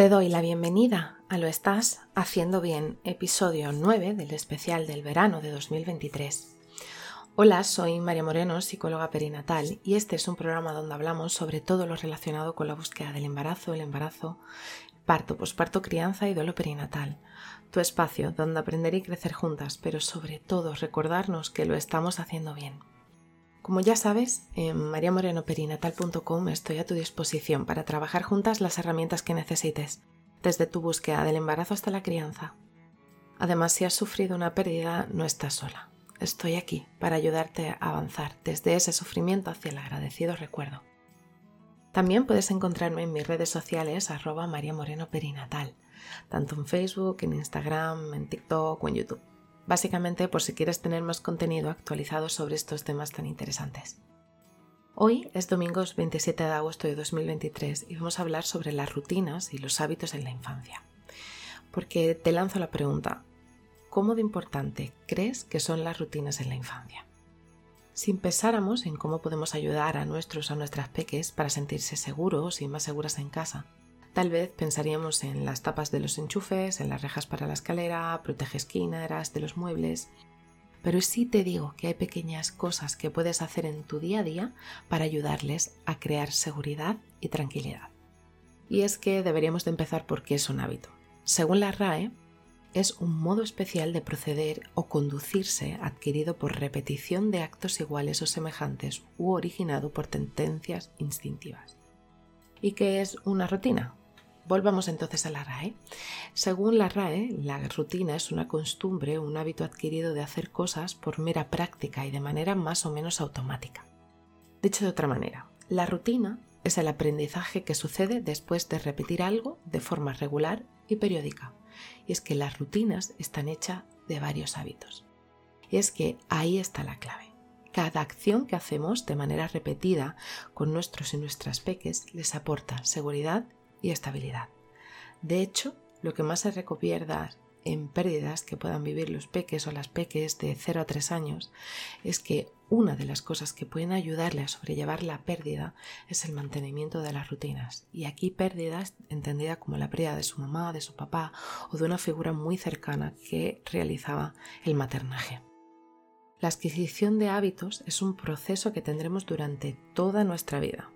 Te doy la bienvenida a Lo Estás Haciendo Bien, episodio 9 del especial del verano de 2023. Hola, soy María Moreno, psicóloga perinatal, y este es un programa donde hablamos sobre todo lo relacionado con la búsqueda del embarazo, el embarazo, parto, posparto, crianza y duelo perinatal. Tu espacio donde aprender y crecer juntas, pero sobre todo recordarnos que lo estamos haciendo bien. Como ya sabes, en mariamorenoperinatal.com estoy a tu disposición para trabajar juntas las herramientas que necesites, desde tu búsqueda del embarazo hasta la crianza. Además, si has sufrido una pérdida, no estás sola. Estoy aquí para ayudarte a avanzar desde ese sufrimiento hacia el agradecido recuerdo. También puedes encontrarme en mis redes sociales arroba María Moreno tanto en Facebook, en Instagram, en TikTok o en YouTube básicamente por si quieres tener más contenido actualizado sobre estos temas tan interesantes. Hoy es domingo 27 de agosto de 2023 y vamos a hablar sobre las rutinas y los hábitos en la infancia. Porque te lanzo la pregunta, ¿cómo de importante crees que son las rutinas en la infancia? Si empezáramos en cómo podemos ayudar a nuestros o a nuestras peques para sentirse seguros y más seguras en casa, Tal vez pensaríamos en las tapas de los enchufes, en las rejas para la escalera, protege esquinas de los muebles. Pero sí te digo que hay pequeñas cosas que puedes hacer en tu día a día para ayudarles a crear seguridad y tranquilidad. Y es que deberíamos de empezar porque es un hábito. Según la RAE, es un modo especial de proceder o conducirse adquirido por repetición de actos iguales o semejantes u originado por tendencias instintivas. ¿Y qué es una rutina? Volvamos entonces a la RAE. Según la RAE, la rutina es una costumbre, un hábito adquirido de hacer cosas por mera práctica y de manera más o menos automática. Dicho de otra manera, la rutina es el aprendizaje que sucede después de repetir algo de forma regular y periódica. Y es que las rutinas están hechas de varios hábitos. Y es que ahí está la clave. Cada acción que hacemos de manera repetida con nuestros y nuestras peques les aporta seguridad y estabilidad. De hecho, lo que más se recomienda en pérdidas que puedan vivir los peques o las peques de 0 a 3 años es que una de las cosas que pueden ayudarle a sobrellevar la pérdida es el mantenimiento de las rutinas. Y aquí pérdidas entendida como la pérdida de su mamá, de su papá o de una figura muy cercana que realizaba el maternaje. La adquisición de hábitos es un proceso que tendremos durante toda nuestra vida.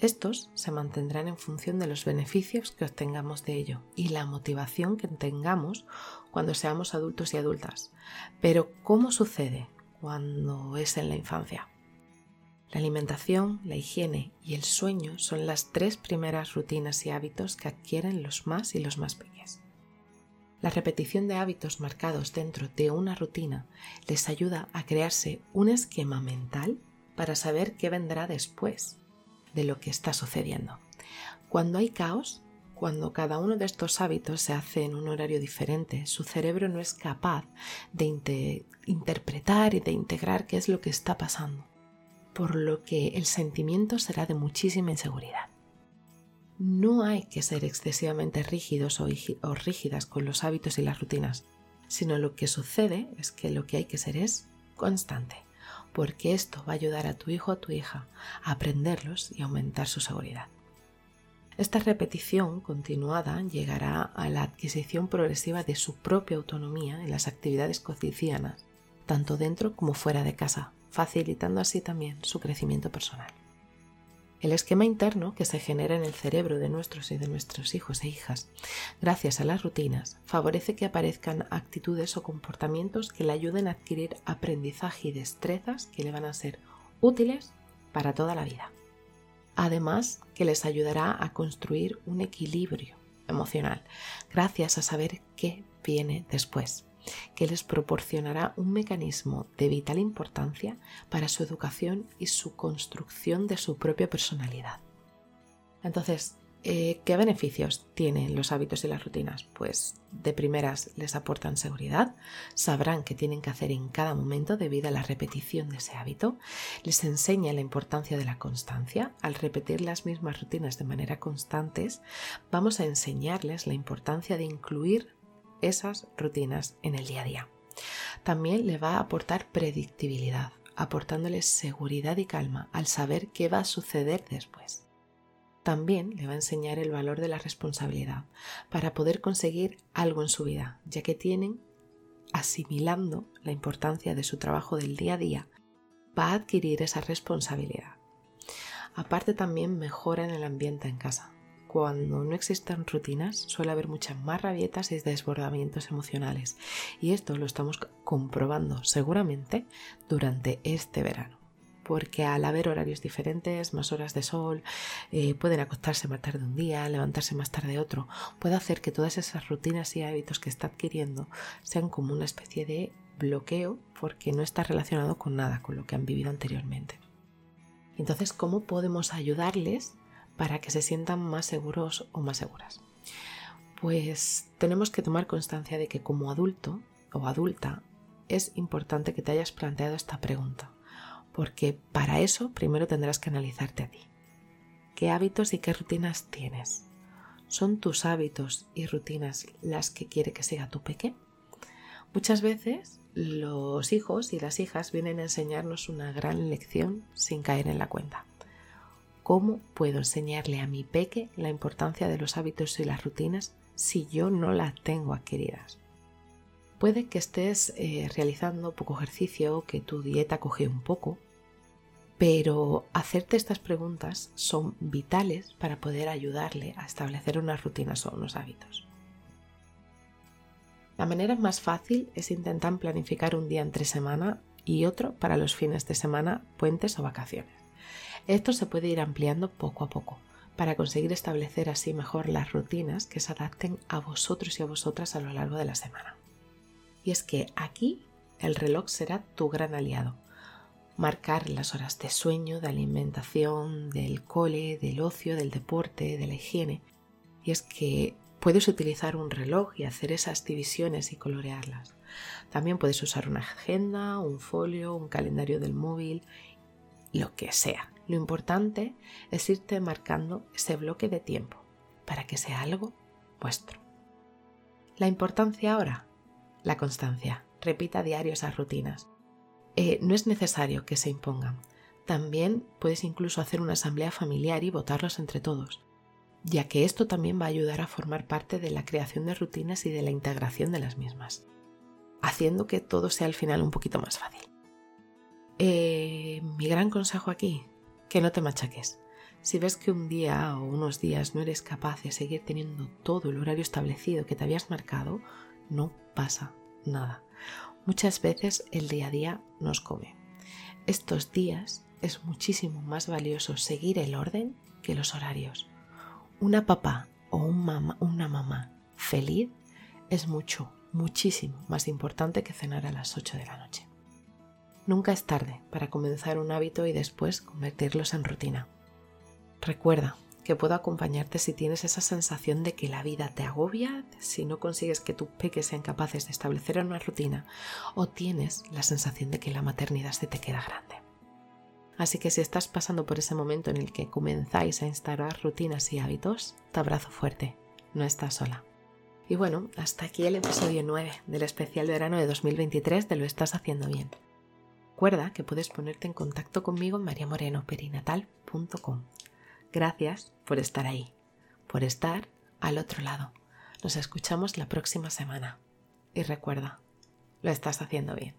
Estos se mantendrán en función de los beneficios que obtengamos de ello y la motivación que tengamos cuando seamos adultos y adultas. Pero ¿cómo sucede cuando es en la infancia? La alimentación, la higiene y el sueño son las tres primeras rutinas y hábitos que adquieren los más y los más pequeños. La repetición de hábitos marcados dentro de una rutina les ayuda a crearse un esquema mental para saber qué vendrá después de lo que está sucediendo. Cuando hay caos, cuando cada uno de estos hábitos se hace en un horario diferente, su cerebro no es capaz de interpretar y de integrar qué es lo que está pasando, por lo que el sentimiento será de muchísima inseguridad. No hay que ser excesivamente rígidos o, o rígidas con los hábitos y las rutinas, sino lo que sucede es que lo que hay que ser es constante porque esto va a ayudar a tu hijo o a tu hija a aprenderlos y aumentar su seguridad. Esta repetición continuada llegará a la adquisición progresiva de su propia autonomía en las actividades cotidianas, tanto dentro como fuera de casa, facilitando así también su crecimiento personal. El esquema interno que se genera en el cerebro de nuestros y de nuestros hijos e hijas, gracias a las rutinas, favorece que aparezcan actitudes o comportamientos que le ayuden a adquirir aprendizaje y destrezas que le van a ser útiles para toda la vida. Además, que les ayudará a construir un equilibrio emocional, gracias a saber qué viene después que les proporcionará un mecanismo de vital importancia para su educación y su construcción de su propia personalidad. Entonces, eh, ¿qué beneficios tienen los hábitos y las rutinas? Pues de primeras les aportan seguridad, sabrán qué tienen que hacer en cada momento debido a la repetición de ese hábito, les enseña la importancia de la constancia. Al repetir las mismas rutinas de manera constantes, vamos a enseñarles la importancia de incluir esas rutinas en el día a día. También le va a aportar predictibilidad, aportándoles seguridad y calma al saber qué va a suceder después. también le va a enseñar el valor de la responsabilidad para poder conseguir algo en su vida, ya que tienen asimilando la importancia de su trabajo del día a día, va a adquirir esa responsabilidad. Aparte también mejora en el ambiente en casa. Cuando no existen rutinas suele haber muchas más rabietas y desbordamientos emocionales y esto lo estamos comprobando seguramente durante este verano porque al haber horarios diferentes, más horas de sol, eh, pueden acostarse más tarde un día, levantarse más tarde otro, puede hacer que todas esas rutinas y hábitos que está adquiriendo sean como una especie de bloqueo porque no está relacionado con nada, con lo que han vivido anteriormente. Entonces, ¿cómo podemos ayudarles para que se sientan más seguros o más seguras? Pues tenemos que tomar constancia de que como adulto o adulta es importante que te hayas planteado esta pregunta porque para eso primero tendrás que analizarte a ti. ¿Qué hábitos y qué rutinas tienes? ¿Son tus hábitos y rutinas las que quiere que siga tu peque? Muchas veces los hijos y las hijas vienen a enseñarnos una gran lección sin caer en la cuenta. ¿Cómo puedo enseñarle a mi peque la importancia de los hábitos y las rutinas si yo no las tengo adquiridas? Puede que estés eh, realizando poco ejercicio, que tu dieta coge un poco, pero hacerte estas preguntas son vitales para poder ayudarle a establecer unas rutinas o unos hábitos. La manera más fácil es intentar planificar un día entre semana y otro para los fines de semana, puentes o vacaciones. Esto se puede ir ampliando poco a poco para conseguir establecer así mejor las rutinas que se adapten a vosotros y a vosotras a lo largo de la semana. Y es que aquí el reloj será tu gran aliado marcar las horas de sueño, de alimentación, del cole, del ocio, del deporte, de la higiene. Y es que puedes utilizar un reloj y hacer esas divisiones y colorearlas. También puedes usar una agenda, un folio, un calendario del móvil, lo que sea. Lo importante es irte marcando ese bloque de tiempo para que sea algo vuestro. La importancia ahora, la constancia. Repita diario esas rutinas. Eh, no es necesario que se impongan. También puedes incluso hacer una asamblea familiar y votarlos entre todos, ya que esto también va a ayudar a formar parte de la creación de rutinas y de la integración de las mismas, haciendo que todo sea al final un poquito más fácil. Eh, mi gran consejo aquí, que no te machaques. Si ves que un día o unos días no eres capaz de seguir teniendo todo el horario establecido que te habías marcado, no pasa nada. Muchas veces el día a día nos come. Estos días es muchísimo más valioso seguir el orden que los horarios. Una papá o una mamá feliz es mucho, muchísimo más importante que cenar a las 8 de la noche. Nunca es tarde para comenzar un hábito y después convertirlos en rutina. Recuerda, que puedo acompañarte si tienes esa sensación de que la vida te agobia, si no consigues que tus peques sean capaces de establecer una rutina o tienes la sensación de que la maternidad se te queda grande. Así que si estás pasando por ese momento en el que comenzáis a instalar rutinas y hábitos, te abrazo fuerte, no estás sola. Y bueno, hasta aquí el episodio 9 del especial verano de 2023 de Lo estás haciendo bien. Recuerda que puedes ponerte en contacto conmigo en mariamorenoperinatal.com Gracias por estar ahí, por estar al otro lado. Nos escuchamos la próxima semana. Y recuerda, lo estás haciendo bien.